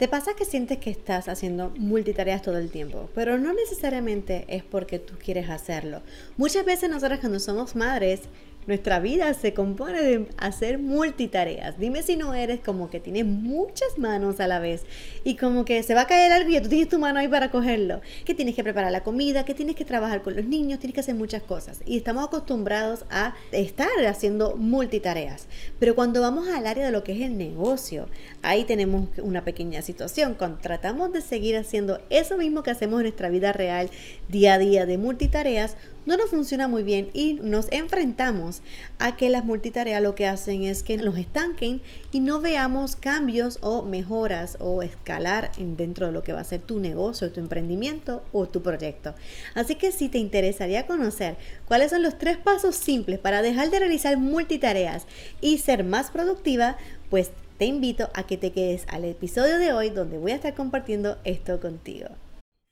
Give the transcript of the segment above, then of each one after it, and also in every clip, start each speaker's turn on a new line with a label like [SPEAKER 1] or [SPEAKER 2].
[SPEAKER 1] Te pasa que sientes que estás haciendo multitareas todo el tiempo, pero no necesariamente es porque tú quieres hacerlo. Muchas veces nosotras cuando somos madres nuestra vida se compone de hacer multitareas. Dime si no eres como que tienes muchas manos a la vez y como que se va a caer algo y tú tienes tu mano ahí para cogerlo. Que tienes que preparar la comida, que tienes que trabajar con los niños, tienes que hacer muchas cosas. Y estamos acostumbrados a estar haciendo multitareas. Pero cuando vamos al área de lo que es el negocio, ahí tenemos una pequeña situación. Cuando tratamos de seguir haciendo eso mismo que hacemos en nuestra vida real, día a día de multitareas, no nos funciona muy bien y nos enfrentamos a que las multitareas lo que hacen es que nos estanquen y no veamos cambios o mejoras o escalar dentro de lo que va a ser tu negocio, tu emprendimiento o tu proyecto. Así que si te interesaría conocer cuáles son los tres pasos simples para dejar de realizar multitareas y ser más productiva, pues te invito a que te quedes al episodio de hoy donde voy a estar compartiendo esto contigo.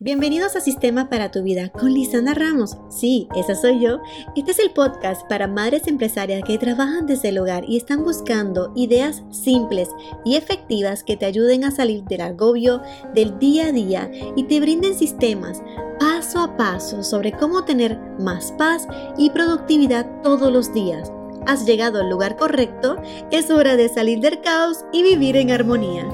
[SPEAKER 1] Bienvenidos a Sistema para tu Vida con Lisana Ramos. Sí, esa soy yo. Este es el podcast para madres empresarias que trabajan desde el hogar y están buscando ideas simples y efectivas que te ayuden a salir del agobio del día a día y te brinden sistemas paso a paso sobre cómo tener más paz y productividad todos los días. Has llegado al lugar correcto, es hora de salir del caos y vivir en armonía.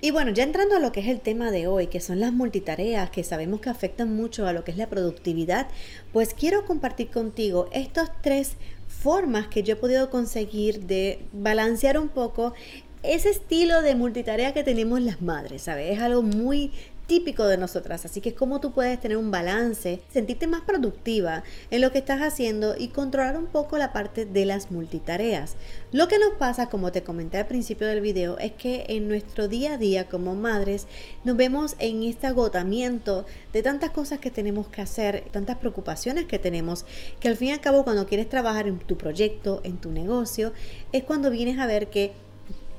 [SPEAKER 1] Y bueno, ya entrando a lo que es el tema de hoy, que son las multitareas, que sabemos que afectan mucho a lo que es la productividad, pues quiero compartir contigo estas tres formas que yo he podido conseguir de balancear un poco ese estilo de multitarea que tenemos las madres, ¿sabes? Es algo muy típico de nosotras. Así que cómo tú puedes tener un balance, sentirte más productiva en lo que estás haciendo y controlar un poco la parte de las multitareas. Lo que nos pasa, como te comenté al principio del video, es que en nuestro día a día como madres nos vemos en este agotamiento de tantas cosas que tenemos que hacer, tantas preocupaciones que tenemos, que al fin y al cabo cuando quieres trabajar en tu proyecto, en tu negocio, es cuando vienes a ver que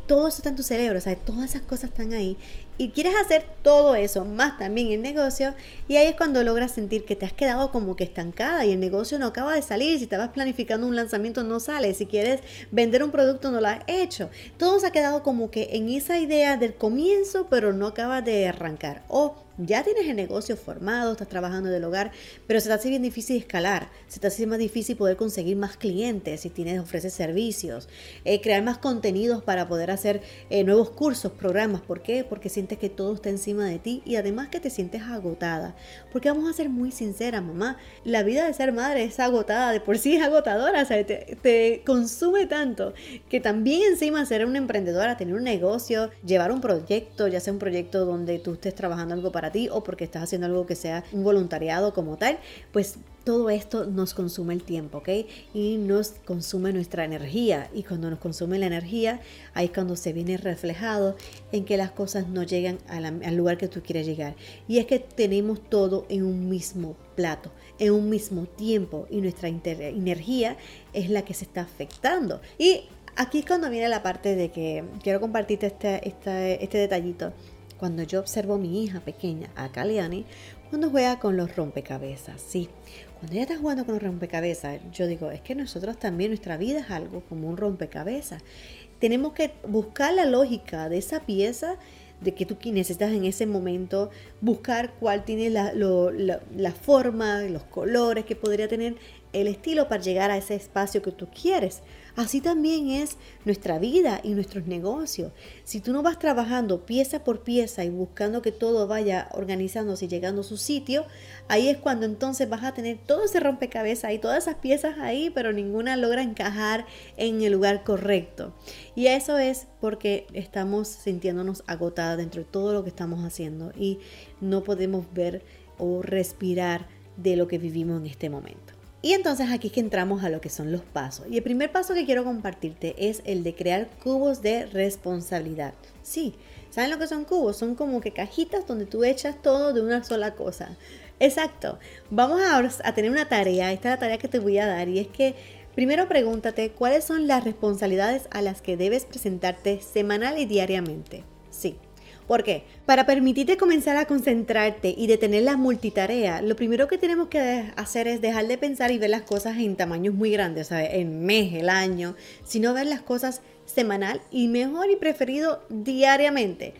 [SPEAKER 1] todo eso está en tu cerebro, o sea, todas esas cosas están ahí y quieres hacer todo eso, más también el negocio, y ahí es cuando logras sentir que te has quedado como que estancada y el negocio no acaba de salir, si estabas planificando un lanzamiento no sale, si quieres vender un producto no lo has hecho. Todo se ha quedado como que en esa idea del comienzo, pero no acaba de arrancar. O ya tienes el negocio formado, estás trabajando del hogar, pero se te hace bien difícil escalar, se te hace más difícil poder conseguir más clientes si tienes, ofreces servicios, eh, crear más contenidos para poder hacer eh, nuevos cursos, programas. ¿Por qué? Porque sientes que todo está encima de ti y además que te sientes agotada. Porque vamos a ser muy sinceras, mamá, la vida de ser madre es agotada, de por sí es agotadora, o sea, te, te consume tanto que también encima ser una emprendedora, tener un negocio, llevar un proyecto, ya sea un proyecto donde tú estés trabajando algo para ti o porque estás haciendo algo que sea un voluntariado como tal, pues todo esto nos consume el tiempo, ¿ok? Y nos consume nuestra energía. Y cuando nos consume la energía, ahí es cuando se viene reflejado en que las cosas no llegan al lugar que tú quieres llegar. Y es que tenemos todo en un mismo plato, en un mismo tiempo. Y nuestra energía es la que se está afectando. Y aquí es cuando viene la parte de que quiero compartirte este, este, este detallito cuando yo observo a mi hija pequeña, a Kaliani, cuando juega con los rompecabezas. Sí, cuando ella está jugando con los rompecabezas, yo digo, es que nosotros también, nuestra vida es algo como un rompecabezas. Tenemos que buscar la lógica de esa pieza de que tú necesitas en ese momento, buscar cuál tiene la, la forma, los colores que podría tener el estilo para llegar a ese espacio que tú quieres. Así también es nuestra vida y nuestros negocios. Si tú no vas trabajando pieza por pieza y buscando que todo vaya organizándose y llegando a su sitio, ahí es cuando entonces vas a tener todo ese rompecabezas y todas esas piezas ahí, pero ninguna logra encajar en el lugar correcto. Y eso es porque estamos sintiéndonos agotadas dentro de todo lo que estamos haciendo y no podemos ver o respirar de lo que vivimos en este momento. Y entonces aquí es que entramos a lo que son los pasos. Y el primer paso que quiero compartirte es el de crear cubos de responsabilidad. Sí, ¿saben lo que son cubos? Son como que cajitas donde tú echas todo de una sola cosa. Exacto. Vamos a, tener una tarea, esta es la tarea que te voy a dar y es que primero pregúntate cuáles son las responsabilidades a las que debes presentarte semanal y diariamente. Sí, ¿Por qué? Para permitirte comenzar a concentrarte y detener las multitareas, lo primero que tenemos que hacer es dejar de pensar y ver las cosas en tamaños muy grandes, ¿sabes? En mes, el año, sino ver las cosas semanal y mejor y preferido diariamente.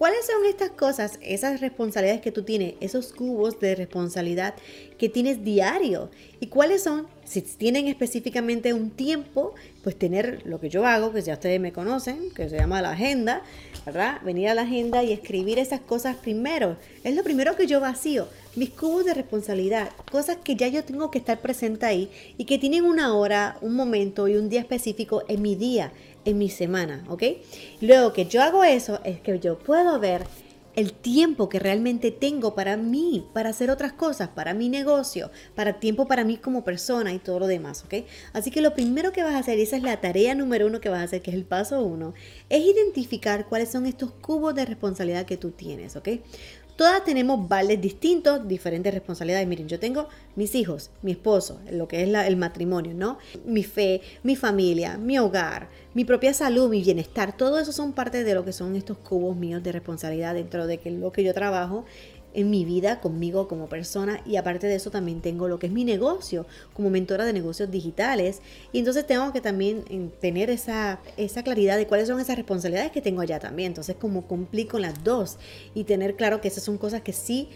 [SPEAKER 1] ¿Cuáles son estas cosas, esas responsabilidades que tú tienes, esos cubos de responsabilidad que tienes diario? ¿Y cuáles son, si tienen específicamente un tiempo, pues tener lo que yo hago, que ya ustedes me conocen, que se llama la agenda, ¿verdad? Venir a la agenda y escribir esas cosas primero. Es lo primero que yo vacío. Mis cubos de responsabilidad, cosas que ya yo tengo que estar presente ahí y que tienen una hora, un momento y un día específico en mi día en mi semana, ¿ok? Luego que yo hago eso es que yo puedo ver el tiempo que realmente tengo para mí, para hacer otras cosas, para mi negocio, para tiempo para mí como persona y todo lo demás, ¿ok? Así que lo primero que vas a hacer, y esa es la tarea número uno que vas a hacer, que es el paso uno, es identificar cuáles son estos cubos de responsabilidad que tú tienes, ¿ok? Todas tenemos vales distintos, diferentes responsabilidades. Miren, yo tengo mis hijos, mi esposo, lo que es el matrimonio, ¿no? Mi fe, mi familia, mi hogar, mi propia salud, mi bienestar. Todo eso son parte de lo que son estos cubos míos de responsabilidad dentro de que lo que yo trabajo en mi vida conmigo como persona y aparte de eso también tengo lo que es mi negocio como mentora de negocios digitales. Y entonces tengo que también tener esa, esa claridad de cuáles son esas responsabilidades que tengo allá también. Entonces como cumplir con las dos y tener claro que esas son cosas que sí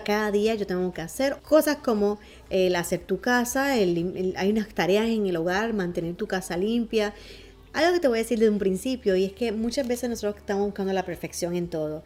[SPEAKER 1] cada día yo tengo que hacer. Cosas como el hacer tu casa hay unas tareas en el hogar mantener tu casa limpia. Algo que te voy a decir de un principio y es que muchas veces nosotros estamos buscando la perfección en todo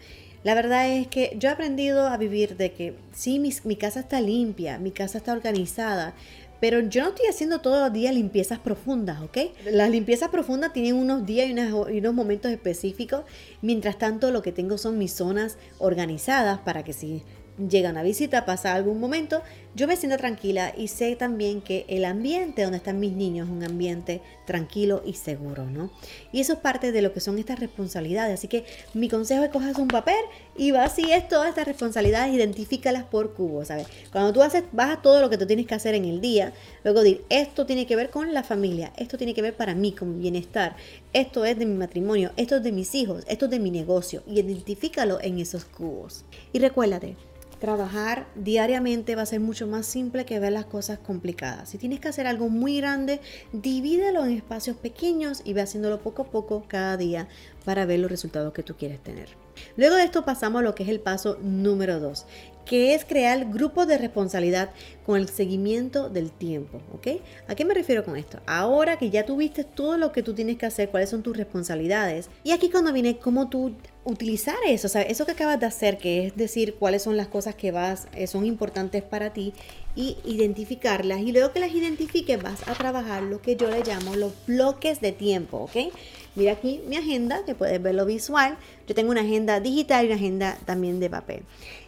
[SPEAKER 1] la verdad es que yo he aprendido a vivir de que sí, mi, mi casa está limpia, mi casa está organizada, pero yo no estoy haciendo todos los días limpiezas profundas, ¿ok? Las limpiezas profundas tienen unos días y, y, unos momentos específicos. Mientras tanto, lo que tengo son mis zonas organizadas para que si llega una visita, pasa algún momento, yo me siento tranquila y sé también que el ambiente donde están mis niños es un ambiente tranquilo y seguro, ¿no? Y eso es parte de lo que son estas responsabilidades. Así que mi consejo es cojas un papel y vacíes todas estas responsabilidades, identifícalas por cubos, ¿sabes? Cuando tú haces, vas a todo lo que tú tienes que hacer en el día, luego decir, esto tiene que ver con la familia, esto tiene que ver para mí, con mi bienestar, esto es de mi matrimonio, esto es de mis hijos, esto es de mi negocio, y identifícalo en esos cubos. Y recuérdate, trabajar diariamente va a ser mucho más simple que ver las cosas complicadas. Si tienes que hacer algo muy grande, divídelo en espacios pequeños y ve haciéndolo poco a poco cada día para ver los resultados que tú quieres tener. Luego de esto pasamos a lo que es el paso número 2, que es crear grupos de responsabilidad con el seguimiento del tiempo, ¿ok? ¿A qué me refiero con esto? Ahora que ya tuviste todo lo que tú tienes que hacer, cuáles son tus responsabilidades, y aquí cuando viene cómo tú utilizar eso, o sea, eso que acabas de hacer, que es decir cuáles son las cosas que vas, eh, son importantes para ti y identificarlas, y luego que las identifiques vas a trabajar lo que yo le llamo los bloques de tiempo, ¿ok? Mira aquí mi agenda, que puedes verlo visual. Yo tengo una agenda digital y una agenda también de papel.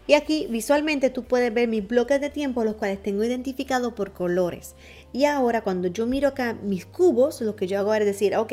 [SPEAKER 1] Y aquí visualmente tú puedes ver mis bloques de tiempo, los cuales tengo identificados por colores. Y ahora cuando yo miro acá mis cubos, lo que yo hago es decir, ok,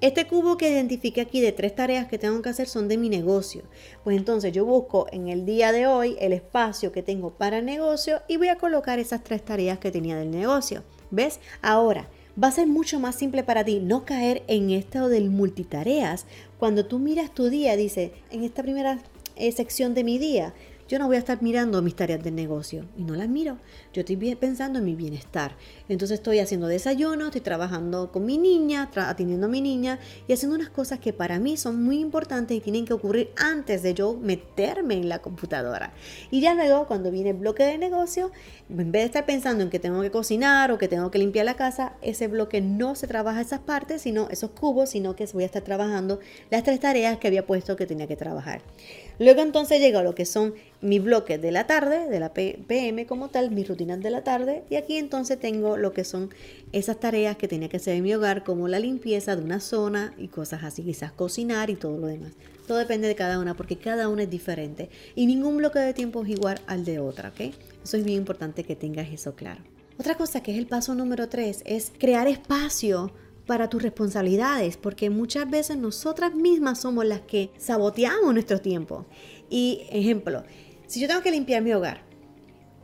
[SPEAKER 1] este cubo que identifique aquí de tres tareas que tengo que hacer son de mi negocio. Pues entonces yo busco en el día de hoy el espacio que tengo para negocio y voy a colocar esas tres tareas que tenía del negocio. ¿Ves? Ahora, va a ser mucho más simple para ti no caer en esto del multitareas. Cuando tú miras tu día, dice, en esta primera eh, sección de mi día, yo no voy a estar mirando mis tareas de negocio y no las miro. Yo estoy pensando en mi bienestar. Entonces estoy haciendo desayuno, estoy trabajando con mi niña, atendiendo a mi niña y haciendo unas cosas que para mí son muy importantes y tienen que ocurrir antes de yo meterme en la computadora. Y ya luego cuando viene el bloque de negocio, en vez de estar pensando en que tengo que cocinar o que tengo que limpiar la casa, ese bloque no se trabaja esas partes, sino esos cubos, sino que voy a estar trabajando las tres tareas que había puesto que tenía que trabajar. Luego entonces llega lo que son mi bloque de la tarde, de la PM como tal, mis rutinas de la tarde. Y aquí entonces tengo lo que son esas tareas que tenía que hacer en mi hogar, como la limpieza de una zona y cosas así, quizás cocinar y todo lo demás. Todo depende de cada una porque cada una es diferente y ningún bloque de tiempo es igual al de otra, ¿ok? Eso es bien importante que tengas eso claro. Otra cosa que es el paso número tres es crear espacio para tus responsabilidades, porque muchas veces nosotras mismas somos las que saboteamos nuestro tiempo. Y ejemplo, si yo tengo que limpiar mi hogar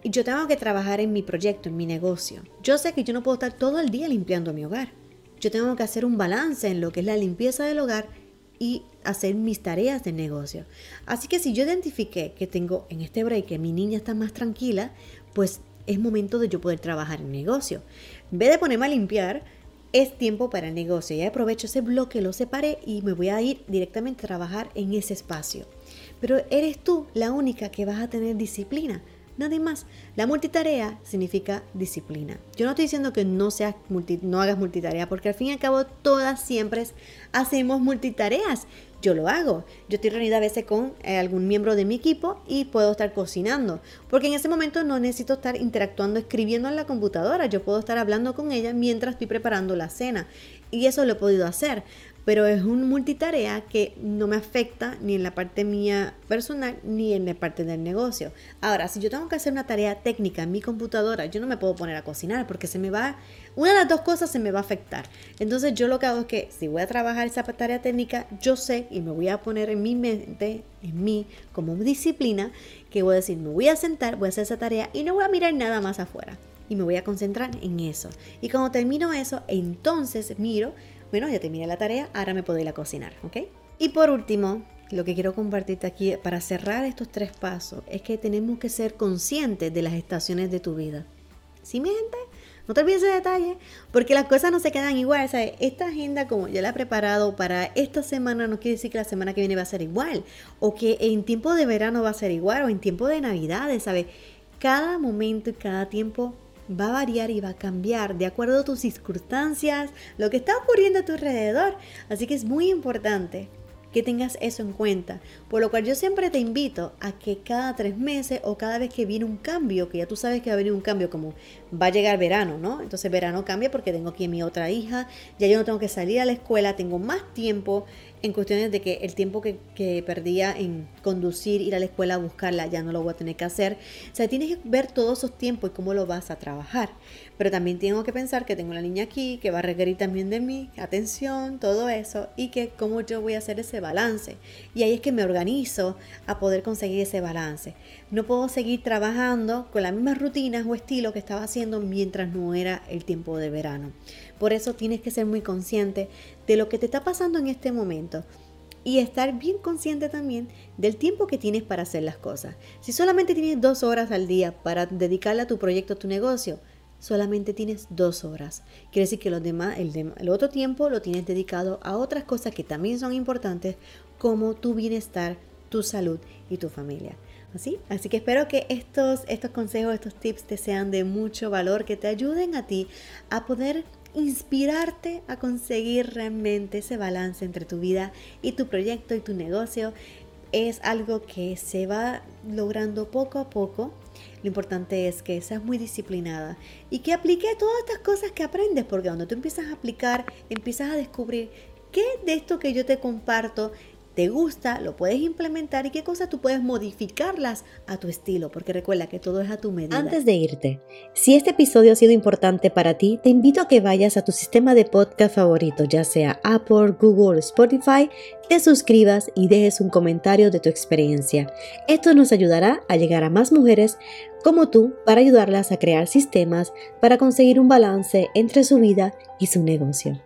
[SPEAKER 1] y yo tengo que trabajar en mi proyecto, en mi negocio, yo sé que yo no puedo estar todo el día limpiando mi hogar. Yo tengo que hacer un balance en lo que es la limpieza del hogar y hacer mis tareas de negocio. Así que si yo identifiqué que tengo en este break que mi niña está más tranquila, pues es momento de yo poder trabajar en negocio. En vez de ponerme a limpiar, es tiempo para el negocio. Ya aprovecho ese bloque, lo separé y me voy a ir directamente a trabajar en ese espacio. Pero eres tú la única que vas a tener disciplina. Nada más. La multitarea significa disciplina. Yo no estoy diciendo que no, seas no hagas multitarea, porque al fin y al cabo todas siempre hacemos multitareas. Yo lo hago. Yo estoy reunida a veces con eh, algún miembro de mi equipo y puedo estar cocinando, porque en ese momento no necesito estar interactuando, escribiendo en la computadora. Yo puedo estar hablando con ella mientras estoy preparando la cena. Y eso lo he podido hacer pero es un multitarea que no me afecta ni en la parte mía personal ni en la parte del negocio. Ahora, si yo tengo que hacer una tarea técnica en mi computadora, yo no me puedo poner a cocinar porque se me va, una de las dos cosas se me va a afectar. Entonces yo lo que hago es que si voy a trabajar esa tarea técnica, yo sé y me voy a poner en mi mente, en mí, como disciplina, que voy a decir, me voy a sentar, voy a hacer esa tarea y no voy a mirar nada más afuera. Y me voy a concentrar en eso. Y cuando termino eso, entonces miro bueno, ya terminé la tarea, ahora me puedo ir a cocinar, ¿ok? Y por último, lo que quiero compartirte aquí para cerrar estos tres pasos es que tenemos que ser conscientes de las estaciones de tu vida. ¿Sí, mi gente? No te olvides ese detalle, porque las cosas no se quedan igual. ¿sabes? Esta agenda, como yo la he preparado para esta semana, no quiere decir que la semana que viene va a ser igual, o que en tiempo de verano va a ser igual, o en tiempo de Navidades, ¿sabes? Cada momento y cada tiempo va a variar y va a cambiar de acuerdo a tus circunstancias, lo que está ocurriendo a tu alrededor. Así que es muy importante que tengas eso en cuenta. Por lo cual yo siempre te invito a que cada tres meses o cada vez que viene un cambio, que ya tú sabes que va a venir un cambio como va a llegar verano, ¿no? Entonces verano cambia porque tengo aquí a mi otra hija, ya yo no tengo que salir a la escuela, tengo más tiempo en cuestiones de que el tiempo que, que perdía en conducir, ir a la escuela a buscarla, ya no lo voy a tener que hacer. O sea, tienes que ver todos esos tiempos y cómo lo vas a trabajar. Pero también tengo que pensar que tengo una niña aquí que va a requerir también de mí atención, todo eso, y que cómo yo voy a hacer ese balance. Y ahí es que me organizo a poder conseguir ese balance. No puedo seguir trabajando con las mismas rutinas o estilos que estaba haciendo mientras no era el tiempo de verano. Por eso tienes que ser muy consciente de lo que te está pasando en este momento y estar bien consciente también del tiempo que tienes para hacer las cosas. Si solamente tienes dos horas al día para dedicarle a tu proyecto, a tu negocio, solamente tienes dos horas. Quiere decir que los demás, el, otro tiempo lo tienes dedicado a otras cosas que también son importantes, como tu bienestar, tu salud y tu familia. ¿Así? Así que espero que estos, estos consejos, estos tips te sean de mucho valor, que te ayuden a ti a poder inspirarte a conseguir realmente ese balance entre tu vida y tu proyecto y tu negocio. Es algo que se va logrando poco a poco lo importante es que seas muy disciplinada y que aplique todas estas cosas que aprendes, porque cuando tú empiezas a aplicar, empiezas a descubrir qué de esto que yo te comparto te gusta, lo puedes implementar y qué cosas tú puedes modificarlas a tu estilo, porque recuerda que todo es a tu medida.
[SPEAKER 2] Antes de irte, si este episodio ha sido importante para ti, te invito a que vayas a tu sistema de podcast favorito, ya sea Apple, Google, Spotify, te suscribas y dejes un comentario de tu experiencia. Esto nos ayudará a llegar a más mujeres como tú para ayudarlas a crear sistemas para conseguir un balance entre su vida y su negocio.